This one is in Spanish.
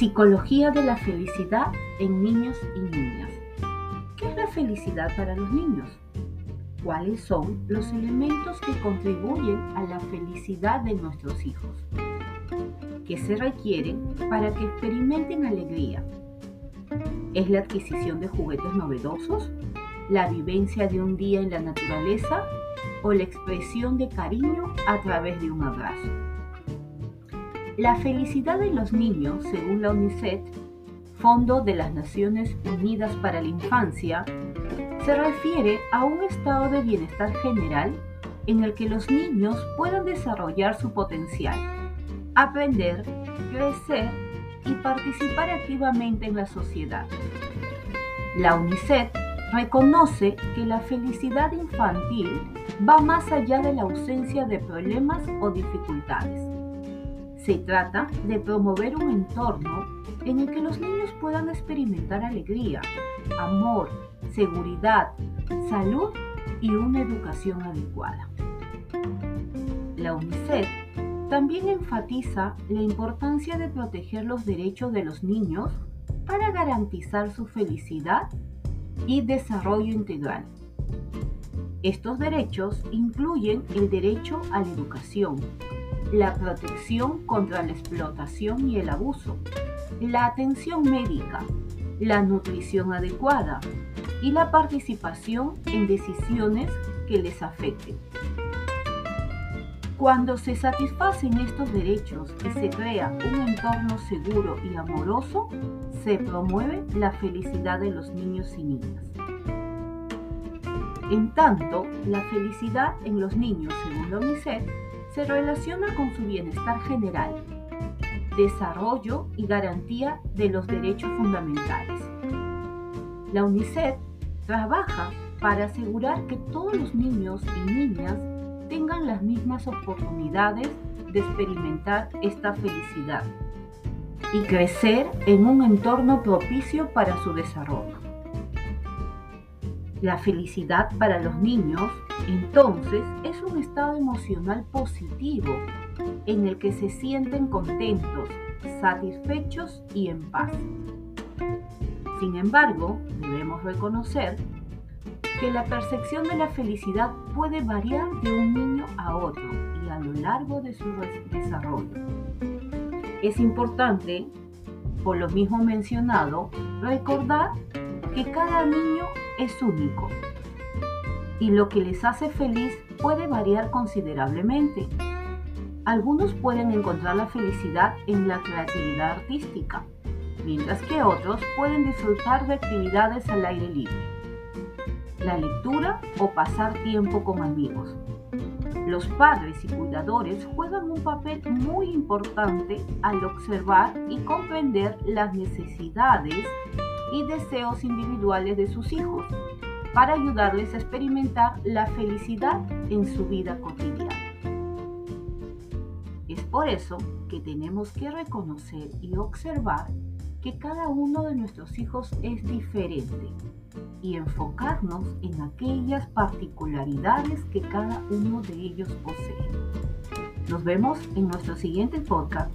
Psicología de la felicidad en niños y niñas. ¿Qué es la felicidad para los niños? ¿Cuáles son los elementos que contribuyen a la felicidad de nuestros hijos? ¿Qué se requieren para que experimenten alegría? ¿Es la adquisición de juguetes novedosos? ¿La vivencia de un día en la naturaleza? ¿O la expresión de cariño a través de un abrazo? La felicidad de los niños, según la UNICEF, Fondo de las Naciones Unidas para la Infancia, se refiere a un estado de bienestar general en el que los niños puedan desarrollar su potencial, aprender, crecer y participar activamente en la sociedad. La UNICEF reconoce que la felicidad infantil va más allá de la ausencia de problemas o dificultades se trata de promover un entorno en el que los niños puedan experimentar alegría, amor, seguridad, salud y una educación adecuada. La UNICEF también enfatiza la importancia de proteger los derechos de los niños para garantizar su felicidad y desarrollo integral. Estos derechos incluyen el derecho a la educación, la protección contra la explotación y el abuso, la atención médica, la nutrición adecuada y la participación en decisiones que les afecten. Cuando se satisfacen estos derechos y se crea un entorno seguro y amoroso, se promueve la felicidad de los niños y niñas. En tanto, la felicidad en los niños, según la UNICEF, se relaciona con su bienestar general, desarrollo y garantía de los derechos fundamentales. La UNICEF trabaja para asegurar que todos los niños y niñas tengan las mismas oportunidades de experimentar esta felicidad y crecer en un entorno propicio para su desarrollo. La felicidad para los niños, entonces, es un estado emocional positivo en el que se sienten contentos, satisfechos y en paz. Sin embargo, debemos reconocer que la percepción de la felicidad puede variar de un niño a otro y a lo largo de su desarrollo. Es importante, por lo mismo mencionado, recordar que cada niño es único y lo que les hace feliz puede variar considerablemente. Algunos pueden encontrar la felicidad en la creatividad artística, mientras que otros pueden disfrutar de actividades al aire libre, la lectura o pasar tiempo con amigos. Los padres y cuidadores juegan un papel muy importante al observar y comprender las necesidades y deseos individuales de sus hijos para ayudarles a experimentar la felicidad en su vida cotidiana. Es por eso que tenemos que reconocer y observar que cada uno de nuestros hijos es diferente y enfocarnos en aquellas particularidades que cada uno de ellos posee. Nos vemos en nuestro siguiente podcast.